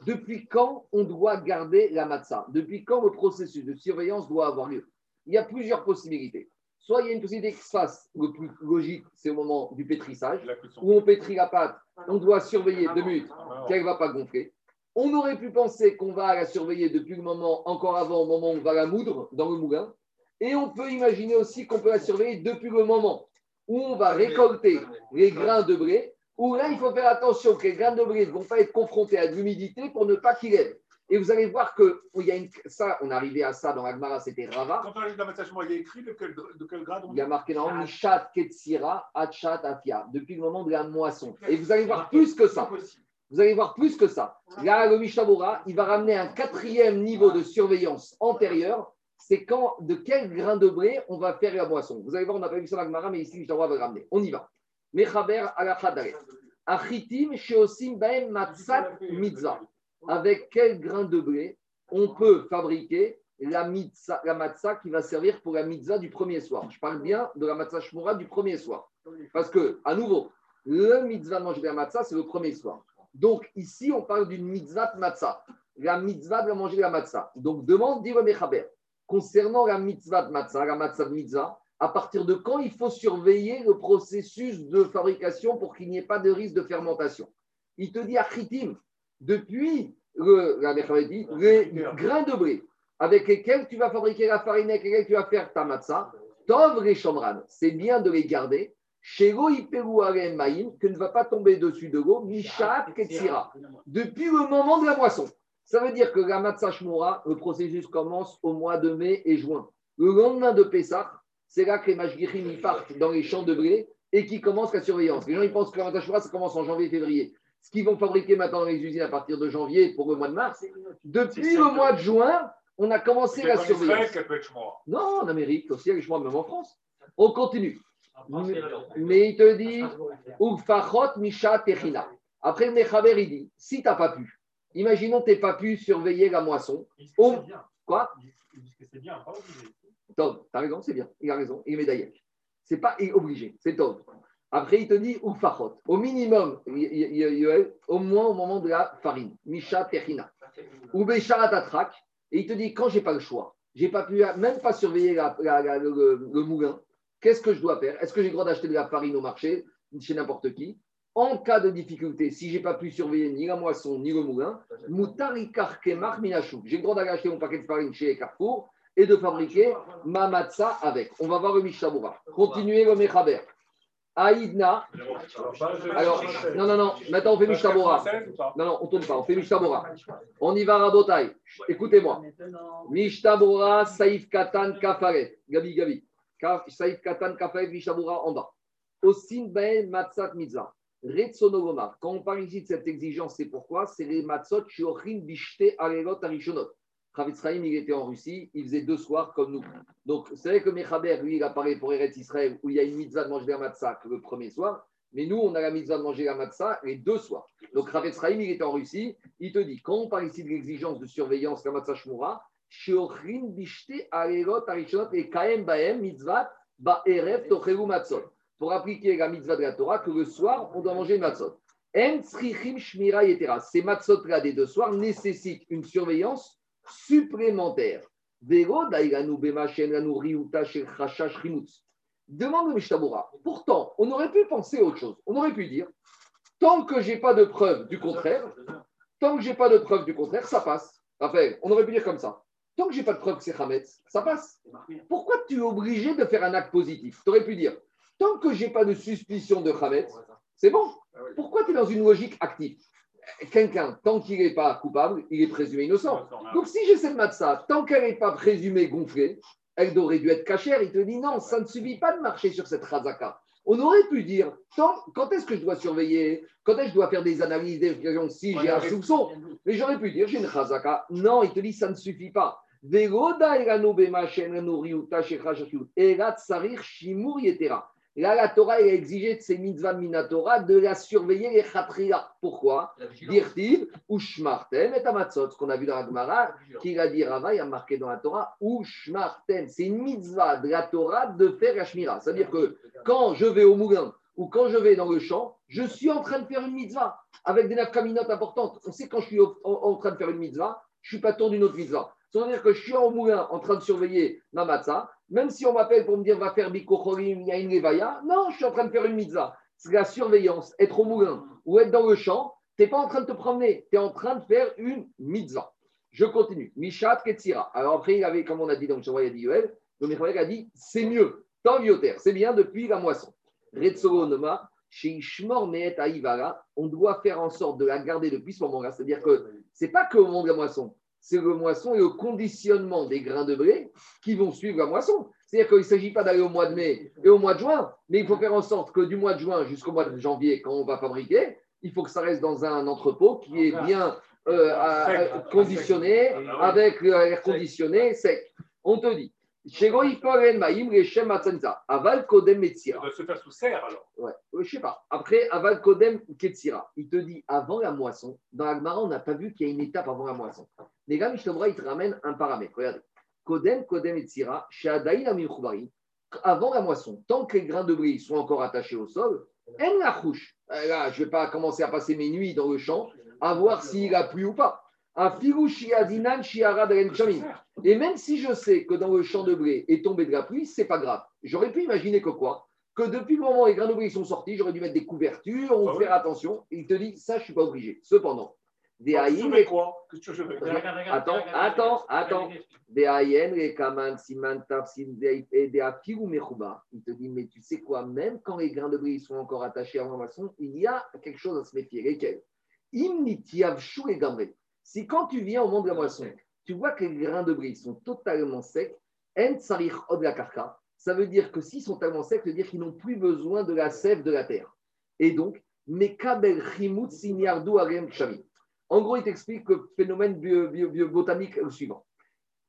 Speaker 1: Depuis quand on doit garder la matzah? Depuis quand le processus de surveillance doit avoir lieu? Il y a plusieurs possibilités. Soit il y a une possibilité qui se fasse, le plus logique, c'est au moment du pétrissage, où on pétrit la pâte, on doit surveiller deux minutes
Speaker 3: Ah,
Speaker 1: qu'elle ne va pas gonfler. On aurait pu penser qu'on va la surveiller depuis le moment, encore avant, au moment où on va la moudre dans le moulin. Et on peut imaginer aussi qu'on peut la surveiller depuis le moment où on va récolter les grains de blé, où là, il faut faire attention que les grains de blé ne vont pas être confrontés à de l'humidité pour ne pas qu'ils aident. Et vous allez voir que oh, il y a une, ça, on arrivé à ça dans l'Agmara, c'était Rava.
Speaker 3: Quand on arrive dans shmura, il y a écrit de quel, de quel grade on
Speaker 1: Il y a marqué dans Mishat Ketsira, Achat Afia, depuis le moment de la moisson. Et vous allez voir plus que ça. Vous allez voir plus que ça. Là, le Mishabura, il va ramener un quatrième niveau de surveillance antérieure. C'est quand, de quel grain de blé on va faire la moisson. Vous allez voir, on n'a pas vu ça dans Gemara, mais ici, Mishabura va le ramener. On y va. Mechaber alachadaret. Achitim sheosim baem matzat mitzah. Avec quel grain de blé on peut fabriquer la, mitzah, la matzah qui va servir pour la mitzah du premier soir. Je parle bien de la matzah shmura du premier soir. Parce que, à nouveau, le mitzvah de manger de la matzah, c'est le premier soir. Donc, ici, on parle d'une mitzvah de matzah. La mitzvah de manger de la matzah. Donc, demande, dit le concernant la mitzvah de matzah, la matzah de mitzvah, à partir de quand il faut surveiller le processus de fabrication pour qu'il n'y ait pas de risque de fermentation? Il te dit, Achitim, depuis le, la dit, les grains de blé avec lesquels tu vas fabriquer la farine, avec lesquels tu vas faire ta matzah, Tov et Shomran, c'est bien de les garder. Shelo Iperu Maïm, que ne va pas tomber dessus de l'eau, Mishat Ketsira, depuis le moment de la moisson. Ça veut dire que la matzah shmura, le processus commence au mois de mai et juin. Le lendemain de Pessah, c'est là que les Mashgichim ils partent dans les champs de blé et qui commencent la surveillance. Les gens ils pensent que la matzah shmura, ça commence en janvier-février. Ce qu'ils vont fabriquer maintenant dans les usines à partir de janvier pour le mois de mars, depuis le mois de juin, on a commencé la surveillance.
Speaker 3: qu'elle peut être shmura.
Speaker 1: Non, en Amérique aussi, avec moi, même en France. On continue. Mais, il te dit, Ufachot Misha Techina. Après, le Mechaber, il dit, si tu n'as pas pu, imaginons que tu n'as pas pu surveiller la moisson. Oh, quoi?
Speaker 6: C'est bien, pas obligé.
Speaker 1: Tom, tu as raison, c'est bien. Il a raison. Il est médaillé. C'est pas obligé, c'est Tom. Après, il te dit Ufachot. Au minimum, au moins au moment de la farine. Misha Techina. Ou Bécharat Atrak. Et il te dit, quand j'ai pas le choix, j'ai pas pu même pas surveiller le, le- moulin, qu'est-ce que je dois faire? Est-ce que j'ai le droit d'acheter de la farine au marché, chez n'importe qui? En cas de difficulté, si j'ai pas pu surveiller ni la moisson ni le moulin, Moutarikar Kemar Minachou. J'ai le droit d'aller acheter mon paquet de farine chez Carrefour et de fabriquer ma matzah avec. On va voir le Mishabura. Continuez le Mechaber. Aïdna. Alors, non, non, non. Maintenant, on fait Mishabura.
Speaker 3: 96 ou pas
Speaker 1: Non, non, on ne tourne pas. On fait Mishabura. On y va, Rabotai. Écoutez-moi. Mishtabura, Saïf Katan, Kafaret. Gabi, Gabi. Saïf Katan, Kafaret, Mishabura en bas. Osin Baen, Matzat Mitzah. Retsonogoma. Quand on parle ici de cette exigence, c'est pourquoi? C'est les Matzot, Shiochin, Bishte, Arelot, Arishonot. Chaim, il était en Russie, il faisait deux soirs comme nous. Donc, c'est vrai que Mechaber, lui, il apparaît pour Eretz Israël, où il y a une mitzvah de manger la matzah le premier soir. Mais nous, on a la mitzvah de manger la matzah les deux soirs. Donc, Chavetz Chaim, il était en Russie, il te dit, quand on parle ici de l'exigence de surveillance, la matzah shmura, Shiochin, Bishte, Arelot, Arishonot, et Kaem Baem, mitzvah, Ba'erev, Tocheru, Matzot. Pour appliquer la mitzvah de la Torah, que le soir, on doit manger une matzot. En shmira yetera. Ces matzot-là des deux soirs nécessitent une surveillance supplémentaire. Demande au Mishtabura. Pourtant, on aurait pu penser à autre chose. On aurait pu dire Tant que j'ai pas de preuve du contraire, tant que j'ai pas de preuve du contraire, ça passe. Raphaël, on aurait pu dire comme ça. Tant que j'ai pas de preuve que c'est Hametz, ça passe. Pourquoi tu es obligé de faire un acte positif? Tu aurais pu dire, tant que j'ai pas de suspicion de Hametz, c'est bon. Pourquoi tu es dans une logique active? Quelqu'un, tant qu'il n'est pas coupable, il est présumé innocent. Donc si j'ai cette matzah, tant qu'elle n'est pas présumée gonflée, elle aurait dû être cachère. Il te dit non, ça ne suffit pas de marcher sur cette razaka. On aurait pu dire, tant- quand est-ce que je dois surveiller? Quand est-ce que je dois faire des analyses, des si j'ai un soupçon? Mais j'aurais pu dire, j'ai une razaka. Non, il te dit, ça ne suffit pas. Là, la Torah elle a exigé de ces mitzvahs minatora de la surveiller les khatria. Pourquoi. Dirtiv ou shmartem et amatzot. Ce qu'on a vu dans la Gemara, qui a dit Rava, il a marqué dans la Torah, ou shmartem. C'est une mitzvah de la Torah de faire la shmira. C'est-à-dire que quand je vais au moulin ou quand je vais dans le champ, je suis en train de faire une mitzvah avec des nafkaminotes importantes. On sait quand je suis en train de faire une mitzvah, je ne suis pas tour d'une autre mitzvah. C'est-à-dire que je suis au moulin en train de surveiller ma matzah, même si on m'appelle pour me dire va faire bikochorim, il y a une levaya, non, je suis en train de faire une mitzvah. C'est la surveillance, être au moulin ou être dans le champ, tu n'es pas en train de te promener, tu es en train de faire une mitzvah. Je continue. Mishat Ketsira. Alors après, comme on a dit dans le il a dit Yoel, a dit c'est mieux, tant c'est bien depuis la moisson. Retzoro Noma, chez Ishmor Aïvara, on doit faire en sorte de la garder depuis ce moment-là. C'est-à-dire que c'est pas que au moment de la moisson, c'est le moisson et le conditionnement des grains de blé qui vont suivre la moisson. C'est-à-dire qu'il ne s'agit pas d'aller au mois de mai et au mois de juin, mais il faut faire en sorte que du mois de juin jusqu'au mois de janvier, quand on va fabriquer, il faut que ça reste dans un entrepôt qui est bien euh, à- conditionné, avec l'air conditionné, sec. On te dit, Aval Kodem
Speaker 3: doit se faire sous serre alors.
Speaker 1: Ouais, ouais, je sais pas. Après, Aval Kodem Ketsira, il te dit avant la moisson. Dans la Gemara, on n'a pas vu qu'il y a une étape avant la moisson. Les gars, Mishnah il te ramène un paramètre. Regardez. Kodem, Kodem Amir Khoubarim, avant la moisson, tant que les grains de blé sont encore attachés au sol, elle la couche. Euh, Là, je ne vais pas commencer à passer mes nuits dans le champ à voir s'il a plu ou pas. Et même si je sais que dans le champ de blé est tombé de la pluie, c'est pas grave. J'aurais pu imaginer que quoi? Que depuis le moment où les grains de blé sont sortis, j'aurais dû mettre des couvertures, on
Speaker 3: Ah
Speaker 1: faire attention. Il te dit, ça, je suis pas obligé. Cependant, des
Speaker 3: quoi?
Speaker 1: Attends, attends, attends. des les kaman, siman, tafsin, et des afilou mechouba. Il te dit, mais tu sais quoi? Même quand les grains de blé sont encore attachés à la moisson, il y a quelque chose à se méfier. Lesquels? Imnitiavchou et gamré. Si quand tu viens au monde de la moisson, tu vois que les grains de blé sont totalement secs, en tsarich od la karka, ça veut dire que s'ils sont tellement secs, ça veut dire qu'ils n'ont plus besoin de la sève de la terre. Et donc, mekabel chimut sinyardu arem kshami. En gros, il t'explique le phénomène bio- bio- bio- suivant.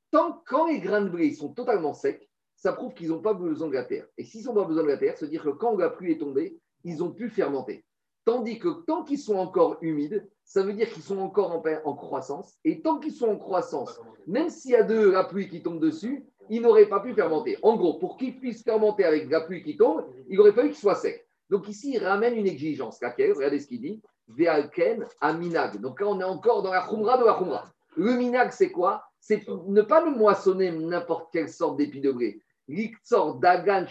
Speaker 1: Tant, quand les grains de blé sont totalement secs, ça prouve qu'ils n'ont pas besoin de la terre. Et s'ils n'ont pas besoin de la terre, ça veut dire que quand la pluie est tombée, ils ont pu fermenter. Tandis que tant qu'ils sont encore humides, ça veut dire qu'ils sont encore en, croissance. Et tant qu'ils sont en croissance, même s'il y a de la pluie qui tombe dessus, ils n'auraient pas pu fermenter. En gros, pour qu'ils puissent fermenter avec la pluie qui tombe, il aurait fallu qu'ils soient secs. Donc ici, il ramène une exigence. Regardez ce qu'il dit. Ve'alken à minag. Donc là, on est encore dans la khumra de la khumra. Le minag, c'est quoi? C'est ne pas le moissonner n'importe quelle sorte d'épi de blé. Dagan.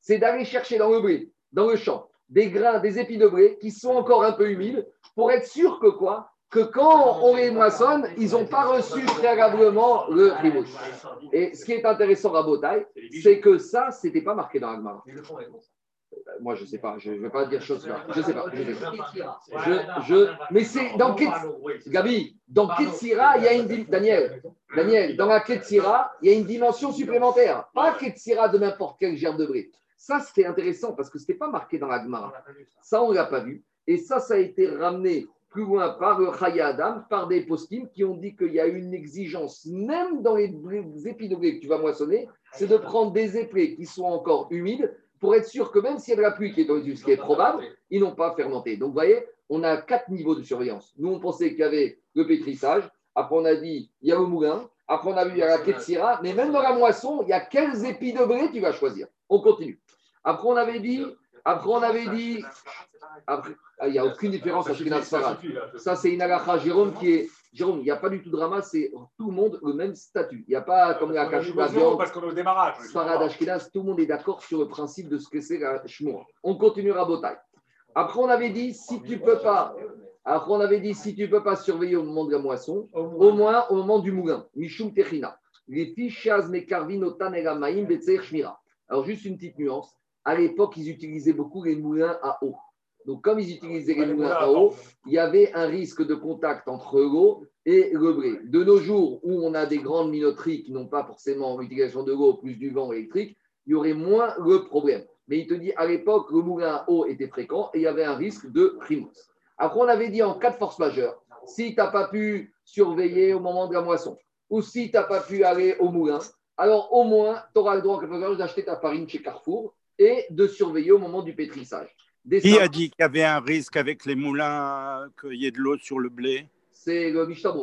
Speaker 1: C'est d'aller chercher dans le blé, dans le champ, des grains, des épis de blé qui sont encore un peu humides pour être sûr que quoi? Que quand on les moissonne, ils n'ont pas reçu préalablement le rimout. Et ce qui est intéressant à Botaï, c'est que ça, c'était pas marqué dans l'Agmara.
Speaker 5: Bon.
Speaker 1: Moi, je sais pas, je ne vais pas dire chose là. Je sais pas. Je sais pas. Je- mais c'est dans
Speaker 6: c'est
Speaker 1: Gabi, dans. Ketsira, il y a une Daniel, Daniel, dans la Ketsira, il y a une dimension supplémentaire. Pas Ketsira de n'importe quelle gerbe de blé. Ça, c'était intéressant parce que ce n'était pas marqué dans la Gemara.
Speaker 6: ça.
Speaker 1: On ne l'a pas vu. Et ça, ça a été ramené plus loin par le Chaya Adam, par des poskim qui ont dit qu'il y a une exigence, même dans les épis de blé que tu vas moissonner, c'est de prendre des épées qui sont encore humides pour être sûr que même s'il y a de la pluie qui est au-dessus, ce qui est probable, ils n'ont pas fermenté. Donc, vous voyez, on a quatre niveaux de surveillance. Nous, on pensait qu'il y avait le pétrissage. Après, on a dit, il y a le moulin. Après, on a vu, il y a la ketsira. Mais même dans la moisson, il y a quels épis de blé tu vas choisir. On continue. Après, on avait dit, après, on avait dit, après, ah, il n'y a aucune différence entre
Speaker 3: Ça
Speaker 1: Ashkenaz Sfarad. c'est une Jérôme qui est Jérôme, il n'y a pas du tout de drama, c'est tout le monde le même statut. Il n'y a pas comme la viande,
Speaker 3: Parce qu'on est au démarrage.
Speaker 1: Sfarad Ashkenaz, tout le monde est d'accord sur le principe de ce que c'est la Shmoura. On continuera Botaï. Après, on avait dit, si tu peux pas, après, on avait dit, si tu peux pas surveiller au moment de la moisson, au moins au moment du moulin. Mishum Techina. Les fichas betzer shmira. Alors, juste une petite nuance. À l'époque, ils utilisaient beaucoup les moulins à eau. Donc, comme ils utilisaient les moulins à eau, il y avait un risque de contact entre l'eau et le blé. De nos jours, où on a des grandes minoteries qui n'ont pas forcément l'utilisation de l'eau plus du vent électrique, il y aurait moins le problème. Mais il te dit, à l'époque, le moulin à eau était fréquent et il y avait un risque de primos. Après, on avait dit en cas de force majeure, si tu n'as pas pu surveiller au moment de la moisson, ou si tu n'as pas pu aller au moulin, alors au moins, tu auras le droit en cas de force majeure d'acheter ta farine chez Carrefour et de surveiller au moment du pétrissage. Des
Speaker 7: Qui a dit qu'il y avait un risque avec les moulins qu'il y ait de l'eau sur le blé?
Speaker 1: C'est le Mishnah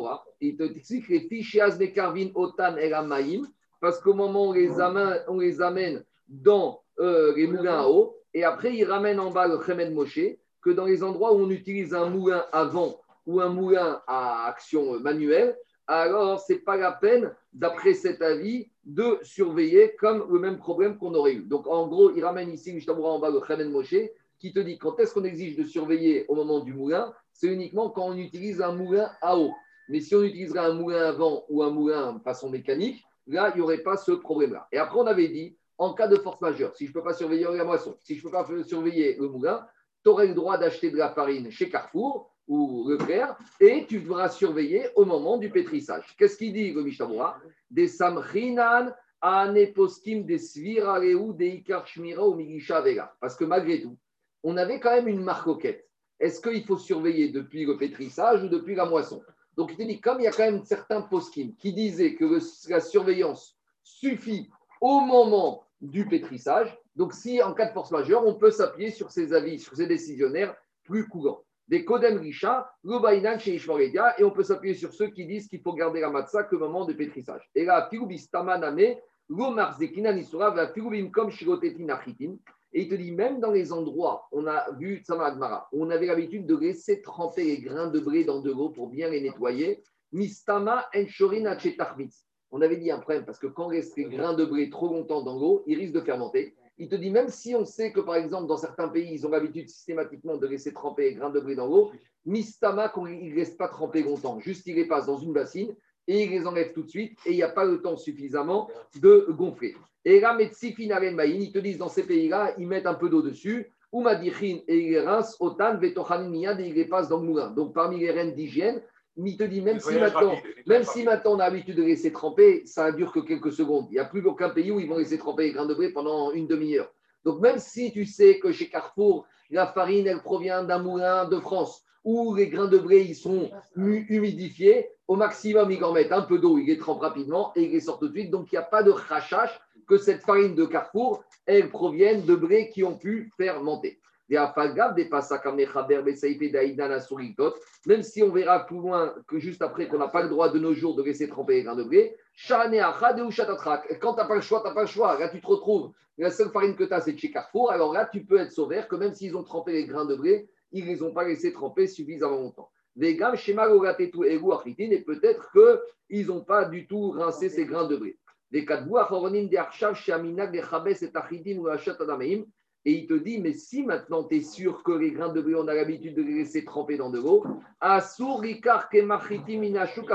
Speaker 1: Il te explique les fichias de Karvin Otan El Amaim, parce qu'au moment où on les amène, on les amène dans euh, les moulins à eau, et après ils ramènent en bas le Chemed Moshe, que dans les endroits où on utilise un moulin à vent ou un moulin à action euh, manuelle, alors c'est pas la peine, d'après cet avis, de surveiller comme le même problème qu'on aurait eu. Donc en gros, il ramène ici Mishnah en bas le Chemed Moshe, qui te dit quand est-ce qu'on exige de surveiller au moment du moulin c'est uniquement quand on utilise un moulin à eau. Mais si on utiliserait un moulin à vent ou un moulin de façon mécanique, là, il n'y aurait pas ce problème-là. Et après, on avait dit, en cas de force majeure, si je ne peux pas surveiller la moisson, si je ne peux pas surveiller le moulin, tu aurais le droit d'acheter de la farine chez Carrefour ou Leclerc et tu devras surveiller au moment du pétrissage. Qu'est-ce qu'il dit, le Mishnah Des samrinan aneposkim des svirareu des ikar shmira ou migisha vega. Parce que malgré tout, on avait quand même une marcoquette est-ce qu'il faut surveiller depuis le pétrissage ou depuis la moisson? Donc, il dit, comme il y a quand même certains poskim qui disaient que la surveillance suffit au moment du pétrissage, donc si en cas de force majeure, on peut s'appuyer sur ces avis, sur ces décisionnaires plus courants. Des Kodem Risha, le chez Ishmarelia, et on peut s'appuyer sur ceux qui disent qu'il faut garder la matzah qu'au moment du pétrissage. Et là, Firubistamaname, Lomarzekina Nisura, va Firubim comme Shirotetin Achitin. Et il te dit, même dans les endroits, on a vu Tzama Agmara, où on avait l'habitude de laisser tremper les grains de blé dans de l'eau pour bien les nettoyer. Mistama Achetachmitz. On avait dit un problème, parce que quand laisse les grains de blé trop longtemps dans l'eau, ils risquent de fermenter. Il te dit, même si on sait que, par exemple, dans certains pays, ils ont l'habitude systématiquement de laisser tremper les grains de blé dans l'eau, Mistama, ils ne laissent pas tremper longtemps, juste ils les passent dans une bassine et ils les enlèvent tout de suite et il n'y a pas le temps suffisamment de gonfler. Et là, ils te disent dans ces pays-là, ils mettent un peu d'eau dessus, ou et ils les rincent, Otan, et ils les passent dans le moulin. Donc parmi les reines d'hygiène, il te dit, même si maintenant, même si maintenant on a l'habitude de laisser tremper, ça ne dure que quelques secondes. Il n'y a plus aucun pays où ils vont laisser tremper les grains de blé pendant une demi-heure. Donc même si tu sais que chez Carrefour, la farine, elle provient d'un moulin de France, où les grains de blé, ils sont humidifiés, au maximum, ils en mettent un peu d'eau, ils les trempent rapidement et ils les sortent tout de suite. Donc il n'y a pas de rachage que cette farine de Carrefour, elle provienne de blé qui ont pu fermenter. Même si on verra plus loin que juste après qu'on n'a pas le droit de nos jours de laisser tremper les grains de blé. Quand tu n'as pas le choix, tu n'as pas le choix. Là, tu te retrouves, la seule farine que tu as, c'est de chez Carrefour. Alors là, tu peux être sauvé que même s'ils ont trempé les grains de blé, ils ne les ont pas laissés tremper suffisamment longtemps. Vegam, Shema, Logatetu, Egu, Achitin, et peut-être qu'ils n'ont pas du tout rincé ces grains de blé. Des Achoronim, des Archav, Shaminag, des Chabes, et Achitin, ou Achat. Et il te dit, mais si maintenant tu es sûr que les grains de blé, on a l'habitude de les laisser tremper dans de l'eau, Asur, Rikar, Kemachitim, Inashuk.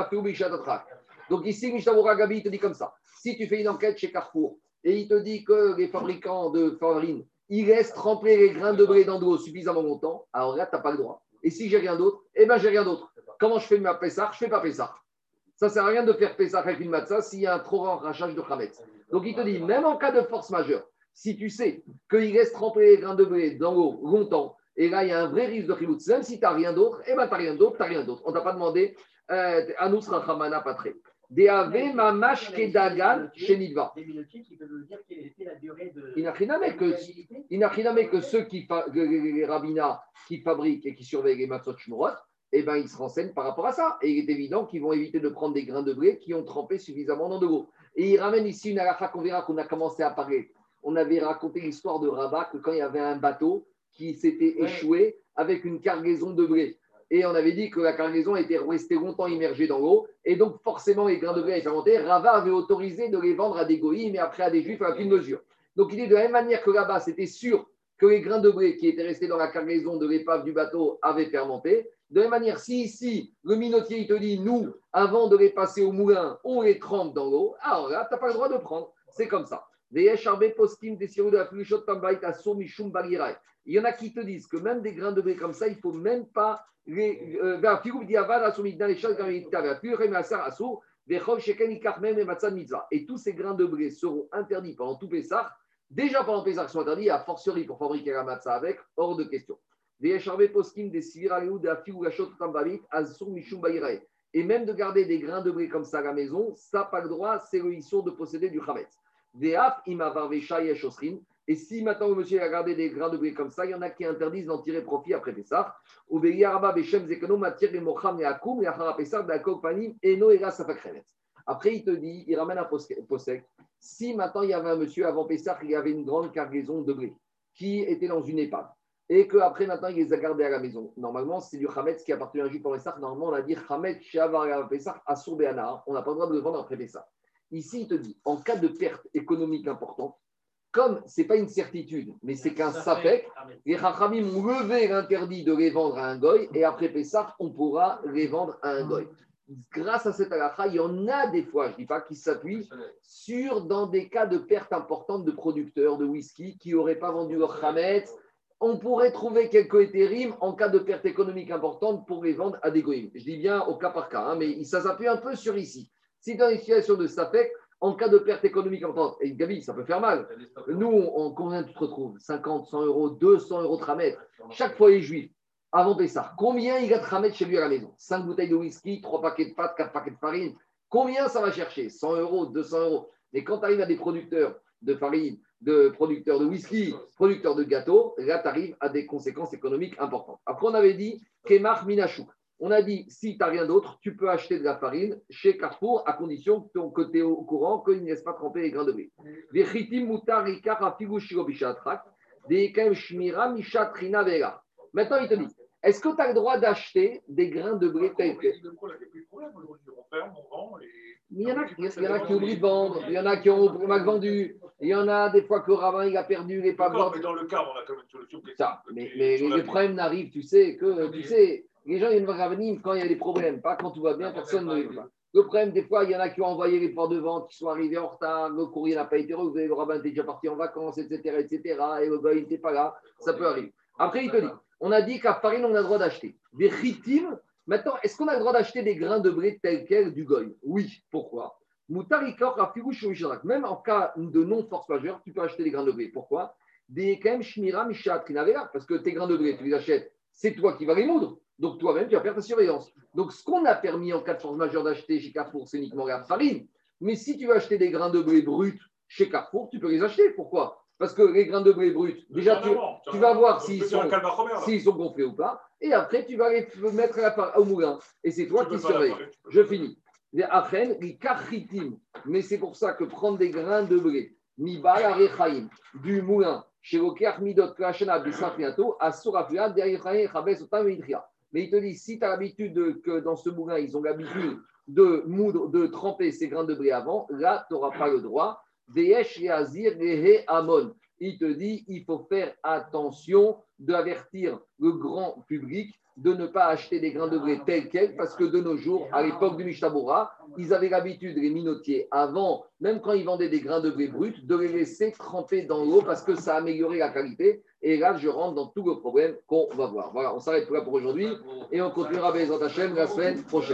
Speaker 1: Donc ici, Mishnah Gabi, il te dit comme ça. Si tu fais une enquête chez Carrefour et il te dit que les fabricants de farine, ils laissent tremper les grains de blé dans de l'eau suffisamment longtemps, alors là, tu n'as pas le droit. Et si j'ai rien d'autre, eh bien, j'ai rien d'autre. Comment je fais ma Pessah? Je fais pas Pessah. Ça ne sert à rien de faire Pessah avec une matzah s'il y a un trop grand rachage de Khametz. Donc il te dit, même en cas de force majeure, si tu sais qu'il laisse tremper les grains de blé dans l'eau longtemps, et là, il y a un vrai risque de chiloutz, même si tu n'as rien d'autre, eh bien, tu n'as rien d'autre, tu n'as rien d'autre. On ne t'a pas demandé, euh, Anus Rachamana Patre.
Speaker 8: La durée de.
Speaker 1: Inachiname que, ceux qui, les rabbinats qui fabriquent et qui surveillent les matzot shmorot, eh ben, ils se renseignent par rapport à ça. Et il est évident qu'ils vont éviter de prendre des grains de blé qui ont trempé suffisamment dans de l'eau. Et il ramène ici une halakha qu'on verra qu'on a commencé à parler. On avait raconté l'histoire de Rabat que quand il y avait un bateau qui s'était échoué avec une cargaison de blé. Et on avait dit que la cargaison était restée longtemps immergée dans l'eau. Et donc, forcément, les grains de blé avaient fermenté. Rava avait autorisé de les vendre à des goïms et après à des juifs à la mesure. Donc, il est de la même manière que là-bas, c'était sûr que les grains de blé qui étaient restés dans la cargaison de l'épave du bateau avaient fermenté. De la même manière, si ici, le minotier, il te dit, nous, avant de les passer au moulin, on les trempe dans l'eau, alors là, tu n'as pas le droit de prendre. C'est comme ça. Il y en a qui te disent que même des grains de blé comme ça, il ne faut même pas les. Et tous ces grains de blé seront interdits pendant tout Pessah. Déjà pendant Pessah, ils sont interdits, à fortiori pour fabriquer la matzah avec, hors de question. Et même de garder des grains de blé comme ça à la maison, ça, pas le droit, c'est le de posséder du chametz. Et si maintenant le monsieur a gardé des grains de blé comme ça, il y en a qui interdisent d'en tirer profit après Pessah. Après, il te dit, il ramène un possèque. Si maintenant il y avait un monsieur avant Pessah, il y avait une grande cargaison de blé qui était dans une épave et qu'après maintenant il les a gardés à la maison. Normalement, c'est du Hametz qui appartient à un juif pour Pessah. Normalement, on a dit Hametz Shavar Pessah Sourbeana. On n'a pas le droit de le vendre après Pessah. Ici, il te dit, en cas de perte économique importante, comme ce n'est pas une certitude, mais c'est qu'un sapek, les Chachamim ont levé l'interdit de les vendre à un goy, et après Pessah, on pourra les vendre à un goy. Grâce à cette halakha, il y en a des fois, je ne dis pas, qui s'appuient sur, dans des cas de perte importante de producteurs de whisky qui n'auraient pas vendu leur chametz, on pourrait trouver quelques éthérimes en cas de perte économique importante pour les vendre à des goïms. Je dis bien au cas par cas, hein, mais ça s'appuie un peu sur ici. Si dans une situation de SAPEC, en cas de perte économique importante, et Gabi, ça peut faire mal. Nous, on, combien tu te retrouves? 50, 100 euros, 200 euros de ramet. Chaque foyer juif, avant Pessah, combien il a de ramet chez lui à la maison? 5 bouteilles de whisky, 3 paquets de pâtes, 4 paquets de farine. Combien ça va chercher? 100 euros, 200 euros. Mais quand tu arrives à des producteurs de farine, de producteurs de whisky, producteurs de gâteaux, là, tu arrives à des conséquences économiques importantes. Après, on avait dit Kemar Minachouk. On a dit, si tu n'as rien d'autre, tu peux acheter de la farine chez Carrefour à condition que ton côté au courant qu'il ne laisse pas tremper les grains de blé. Maintenant, il te dit, est-ce que tu as le droit d'acheter des grains de blé tels que... Il y en a, il y en a qui ont oublié de vendre, il y en a qui ont mal vendu, il y en a des fois que le rabbin il a perdu, il n'est pas
Speaker 3: mais dans le cas, on a quand même une solution.
Speaker 1: Ça, mais, mais les problèmes n'arrivent, tu sais, que tu sais, les gens viennent voir Ravanim quand il y a des problèmes, pas quand tout va bien, personne ne voit. Le problème, des fois, il y en a qui ont envoyé les ports de vente, qui sont arrivés en retard, le courrier n'a pas été relevé, le rabbin était déjà parti en vacances, etc., etc., et le gars, n'était pas là, ça peut arriver. Après, il te dit, on a dit qu'à farine, on a le droit d'acheter. Des ritim, maintenant, est-ce qu'on a le droit d'acheter des grains de blé tels quels du goy? Oui, pourquoi? Même en cas de non-force majeure, tu peux acheter des grains de blé. Pourquoi? Des Mishat, Trinavera. Parce que tes grains de blé, tu les achètes, c'est toi qui vas les moudre. Donc toi-même, tu vas faire ta surveillance. Donc ce qu'on a permis en cas de force majeure d'acheter chez Carrefour, c'est uniquement la farine. Mais si tu veux acheter des grains de blé bruts chez Carrefour, tu peux les acheter. Pourquoi? Parce que les grains de blé bruts, déjà, tu, tu vas voir s'ils sont, sont gonflés ou pas. Et après, tu vas les mettre à au moulin. Et c'est toi qui surveilles. Je finis. Mais c'est pour ça que prendre des grains de blé, arechaim, du moulin, chez Okeach midot klashana bisafriato, asurafia, derechaim, chabes otam idria. Mais il te dit, si tu as l'habitude de- que dans ce moulin, ils ont l'habitude de moudre, de tremper ces grains de blé avant, là, tu n'auras pas le droit. Veyesh yazir rehe amon. Il te dit, il faut faire attention d'avertir le grand public de ne pas acheter des grains de blé tels quels, parce que de nos jours, à l'époque du Mishtabura, ils avaient l'habitude, les minotiers, avant, même quand ils vendaient des grains de blé bruts, de les laisser tremper dans l'eau parce que ça améliorait la qualité. Et là, je rentre dans tout le problème qu'on va voir. Voilà, on s'arrête là pour aujourd'hui et on continuera avec les la semaine prochaine.